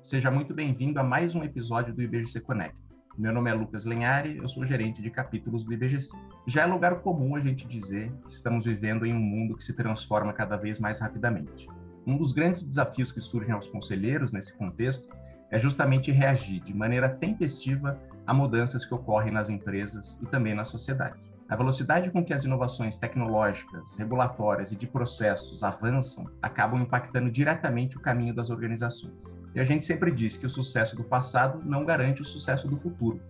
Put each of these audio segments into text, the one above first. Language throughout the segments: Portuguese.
Seja muito bem-vindo a mais um episódio do IBGC Connect. Meu nome é Lucas Lenhari, eu sou gerente de capítulos do IBGC. Já é lugar comum a gente dizer que estamos vivendo em um mundo que se transforma cada vez mais rapidamente. Um dos grandes desafios que surgem aos conselheiros nesse contexto é justamente reagir de maneira tempestiva a mudanças que ocorrem nas empresas e também na sociedade. A velocidade com que as inovações tecnológicas, regulatórias e de processos avançam acabam impactando diretamente o caminho das organizações. E a gente sempre diz que o sucesso do passado não garante o sucesso do futuro.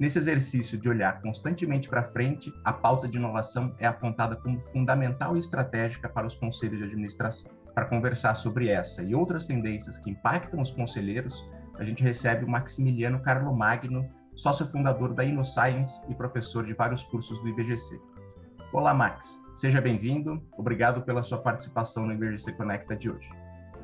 Nesse exercício de olhar constantemente para frente, a pauta de inovação é apontada como fundamental e estratégica para os conselhos de administração. Para conversar sobre essa e outras tendências que impactam os conselheiros, a gente recebe o Maximiliano Carlo Magno, sócio fundador da InnoScience e professor de vários cursos do IBGC. Olá, Max. Seja bem-vindo. Obrigado pela sua participação no IBGC Conecta de hoje.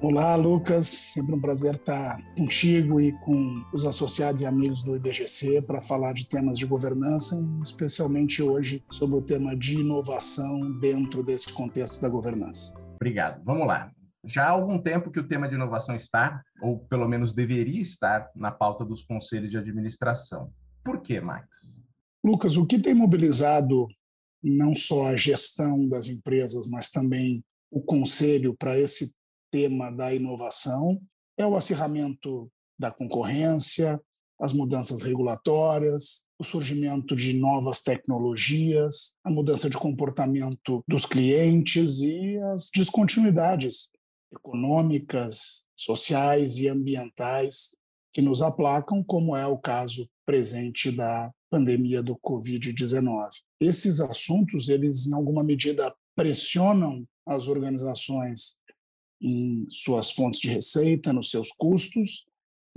Olá, Lucas. Sempre um prazer estar contigo e com os associados e amigos do IBGC para falar de temas de governança, especialmente hoje sobre o tema de inovação dentro desse contexto da governança. Obrigado. Vamos lá. Já há algum tempo que o tema de inovação está, ou pelo menos deveria estar, na pauta dos conselhos de administração. Por quê, Max? Lucas, o que tem mobilizado não só a gestão das empresas, mas também o conselho para esse tema da inovação é o acirramento da concorrência, as mudanças regulatórias, o surgimento de novas tecnologias, a mudança de comportamento dos clientes e as descontinuidades econômicas, sociais e ambientais que nos aplacam, como é o caso presente da pandemia do COVID-19. Esses assuntos, eles em alguma medida pressionam as organizações em suas fontes de receita, nos seus custos,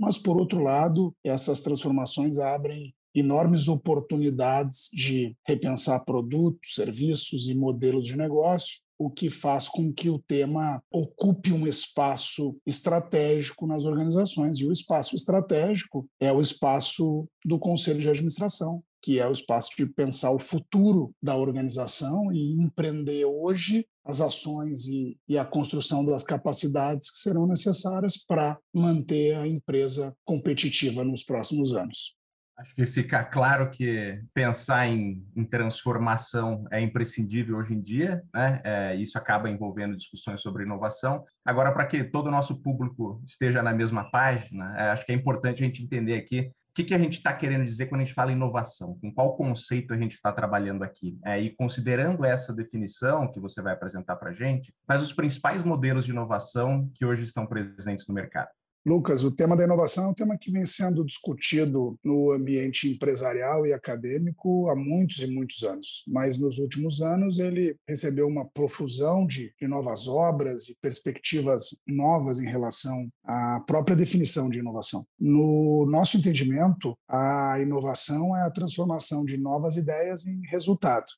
mas por outro lado, essas transformações abrem enormes oportunidades de repensar produtos, serviços e modelos de negócio o que faz com que o tema ocupe um espaço estratégico nas organizações. E o espaço estratégico é o espaço do conselho de administração, que é o espaço de pensar o futuro da organização e empreender hoje as ações e, e, a construção das capacidades que serão necessárias para manter a empresa competitiva nos próximos anos. Acho que fica claro que pensar em, em transformação é imprescindível hoje em dia, né? É, isso acaba envolvendo discussões sobre inovação. Agora, para que todo o nosso público esteja na mesma página, é, acho que é importante a gente entender aqui o que, que a gente está querendo dizer quando a gente fala inovação, com qual conceito a gente está trabalhando aqui. É, e considerando essa definição que você vai apresentar para a gente, quais os principais modelos de inovação que hoje estão presentes no mercado? Lucas, o tema da inovação é um tema que vem sendo discutido no ambiente empresarial e acadêmico há muitos e muitos anos, mas nos últimos anos ele recebeu uma profusão de, de novas obras e perspectivas novas em relação à própria definição de inovação. No nosso entendimento, a inovação é a transformação de novas ideias em resultado.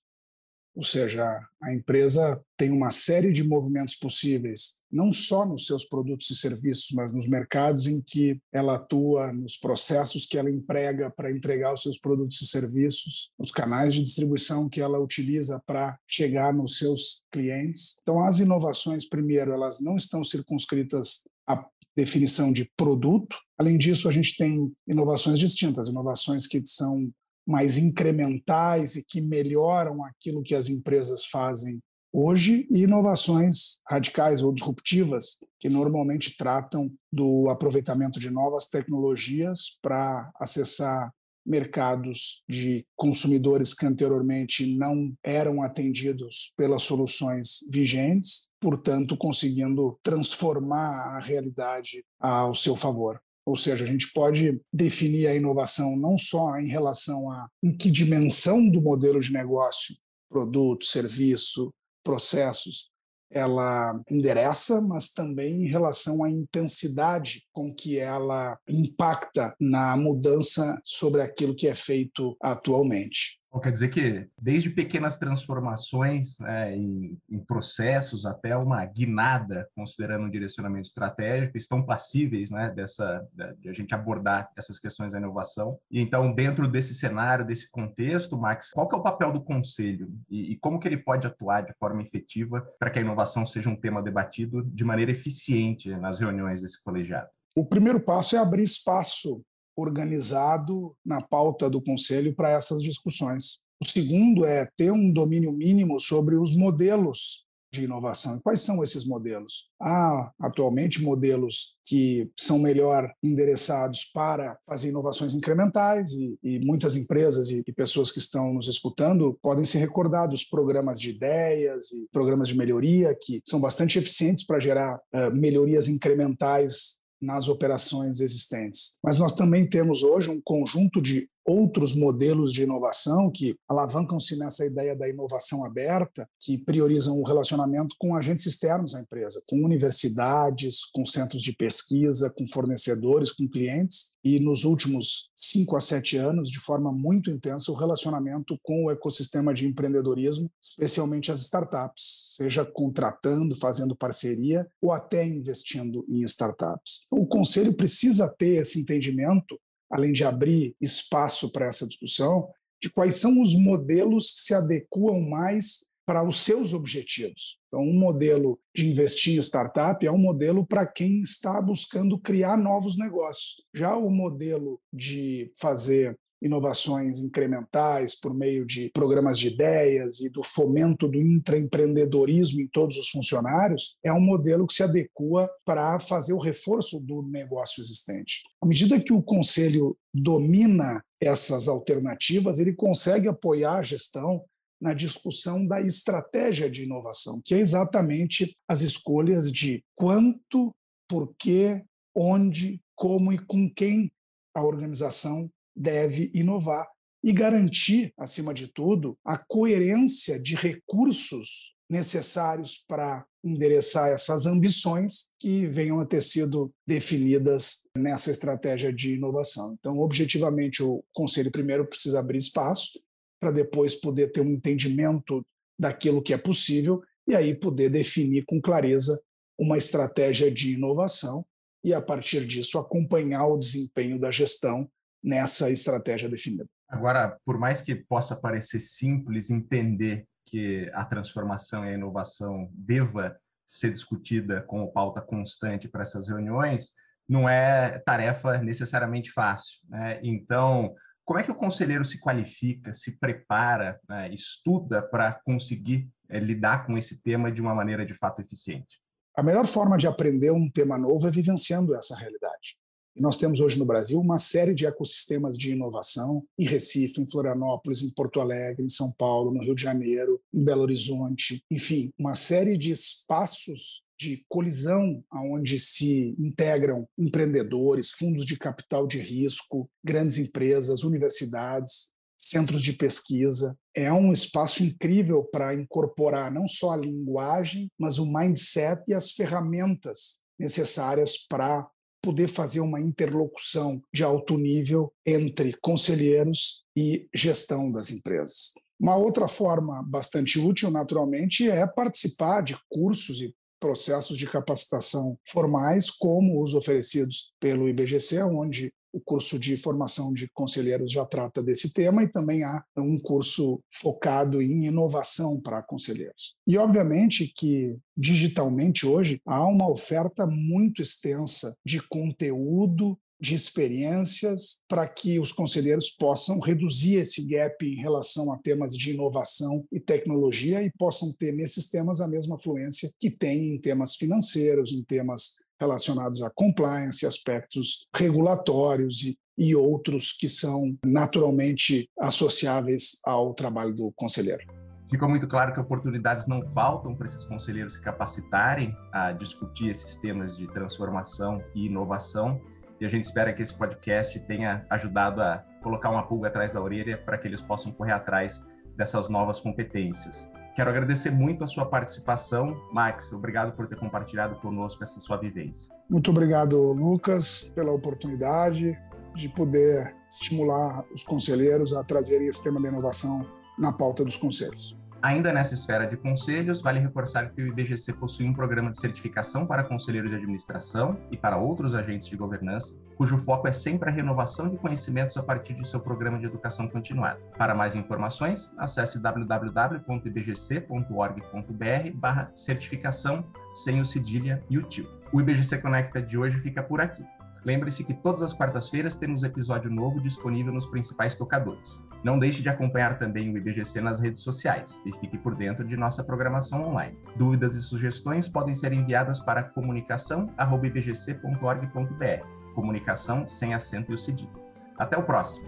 Ou seja, a empresa tem uma série de movimentos possíveis, não só nos seus produtos e serviços, mas nos mercados em que ela atua, nos processos que ela emprega para entregar os seus produtos e serviços, nos canais de distribuição que ela utiliza para chegar nos seus clientes. Então, as inovações, primeiro, elas não estão circunscritas à definição de produto. Além disso, a gente tem inovações distintas, inovações que são mais incrementais e que melhoram aquilo que as empresas fazem hoje e inovações radicais ou disruptivas que normalmente tratam do aproveitamento de novas tecnologias para acessar mercados de consumidores que anteriormente não eram atendidos pelas soluções vigentes, portanto, conseguindo transformar a realidade ao seu favor. Ou seja, a gente pode definir a inovação não só em relação a em que dimensão do modelo de negócio, produto, serviço, processos, ela endereça, mas também em relação à intensidade com que ela impacta na mudança sobre aquilo que é feito atualmente. Então, quer dizer que, desde pequenas transformações né, em, em, processos até uma guinada, considerando um direcionamento estratégico, estão passíveis né, dessa, de a gente abordar essas questões da inovação. E então, dentro desse cenário, desse contexto, Max, qual que é o papel do conselho e, e como que ele pode atuar de forma efetiva para que a inovação seja um tema debatido de maneira eficiente nas reuniões desse colegiado? O primeiro passo é abrir espaço organizado na pauta do Conselho para essas discussões. O segundo é ter um domínio mínimo sobre os modelos de inovação. Quais são esses modelos? Há atualmente modelos que são melhor endereçados para fazer inovações incrementais e, e muitas empresas e, e, pessoas que estão nos escutando podem se recordar dos programas de ideias e programas de melhoria que são bastante eficientes para gerar uh, melhorias incrementais nas operações existentes. Mas nós também temos hoje um conjunto de outros modelos de inovação que alavancam-se nessa ideia da inovação aberta, que priorizam o relacionamento com agentes externos à empresa, com universidades, com centros de pesquisa, com fornecedores, com clientes, e nos últimos cinco a sete anos, de forma muito intensa, o relacionamento com o ecossistema de empreendedorismo, especialmente as startups, seja contratando, fazendo parceria ou até investindo em startups. O conselho precisa ter esse entendimento além de abrir espaço para essa discussão, de quais são os modelos que se adequam mais para os seus objetivos. Então, um modelo de investir em startup é um modelo para quem está buscando criar novos negócios. Já o modelo de fazer inovações incrementais por meio de programas de ideias e do fomento do intraempreendedorismo em todos os funcionários, é um modelo que se adequa para fazer o reforço do negócio existente. À medida que o conselho domina essas alternativas, ele consegue apoiar a gestão na discussão da estratégia de inovação, que é exatamente as escolhas de quanto, por quê, onde, como e com quem a organização deve inovar e garantir, acima de tudo, a coerência de recursos necessários para endereçar essas ambições que venham a ter sido definidas nessa estratégia de inovação. Então, objetivamente, o Conselho primeiro precisa abrir espaço para depois poder ter um entendimento daquilo que é possível e aí poder definir com clareza uma estratégia de inovação e, a partir disso, acompanhar o desempenho da gestão nessa estratégia definida. Agora, por mais que possa parecer simples entender que a transformação e a inovação deva ser discutida como pauta constante para essas reuniões, não é tarefa necessariamente fácil. Né? Então, como é que o conselheiro se qualifica, se prepara, né, estuda para conseguir é, lidar com esse tema de uma maneira de fato eficiente? A melhor forma de aprender um tema novo é vivenciando essa realidade. E nós temos hoje no Brasil uma série de ecossistemas de inovação em Recife, em Florianópolis, em Porto Alegre, em São Paulo, no Rio de Janeiro, em Belo Horizonte, enfim, uma série de espaços de colisão aonde se integram empreendedores, fundos de capital de risco, grandes empresas, universidades, centros de pesquisa. É um espaço incrível para incorporar não só a linguagem, mas o mindset e as ferramentas necessárias para poder fazer uma interlocução de alto nível entre conselheiros e gestão das empresas. Uma outra forma bastante útil, naturalmente, é participar de cursos e processos de capacitação formais, como os oferecidos pelo IBGC, onde o curso de formação de conselheiros já trata desse tema e também há um curso focado em inovação para conselheiros. E, obviamente, que digitalmente hoje há uma oferta muito extensa de conteúdo de experiências para que os conselheiros possam reduzir esse gap em relação a temas de inovação e tecnologia e possam ter nesses temas a mesma fluência que tem em temas financeiros, em temas relacionados a compliance, aspectos regulatórios e, e outros que são naturalmente associáveis ao trabalho do conselheiro. Ficou muito claro que oportunidades não faltam para esses conselheiros se capacitarem a discutir esses temas de transformação e inovação. E a gente espera que esse podcast tenha ajudado a colocar uma pulga atrás da orelha para que eles possam correr atrás dessas novas competências. Quero agradecer muito a sua participação, Max. Obrigado por ter compartilhado conosco essa sua vivência. Muito obrigado, Lucas, pela oportunidade de poder estimular os conselheiros a trazerem esse tema da inovação na pauta dos conselhos. Ainda nessa esfera de conselhos, vale reforçar que o IBGC possui um programa de certificação para conselheiros de administração e para outros agentes de governança, cujo foco é sempre a renovação de conhecimentos a partir de seu programa de educação continuada. Para mais informações, acesse www.ibgc.org.br/certificação sem o cedilha e o tio. O IBGC Conecta de hoje fica por aqui. Lembre-se que todas as quartas-feiras temos episódio novo disponível nos principais tocadores. Não deixe de acompanhar também o IBGC nas redes sociais e fique por dentro de nossa programação online. Dúvidas e sugestões podem ser enviadas para comunicação@ibgc.org.br. Comunicação sem acento e o cedilho. Até o próximo.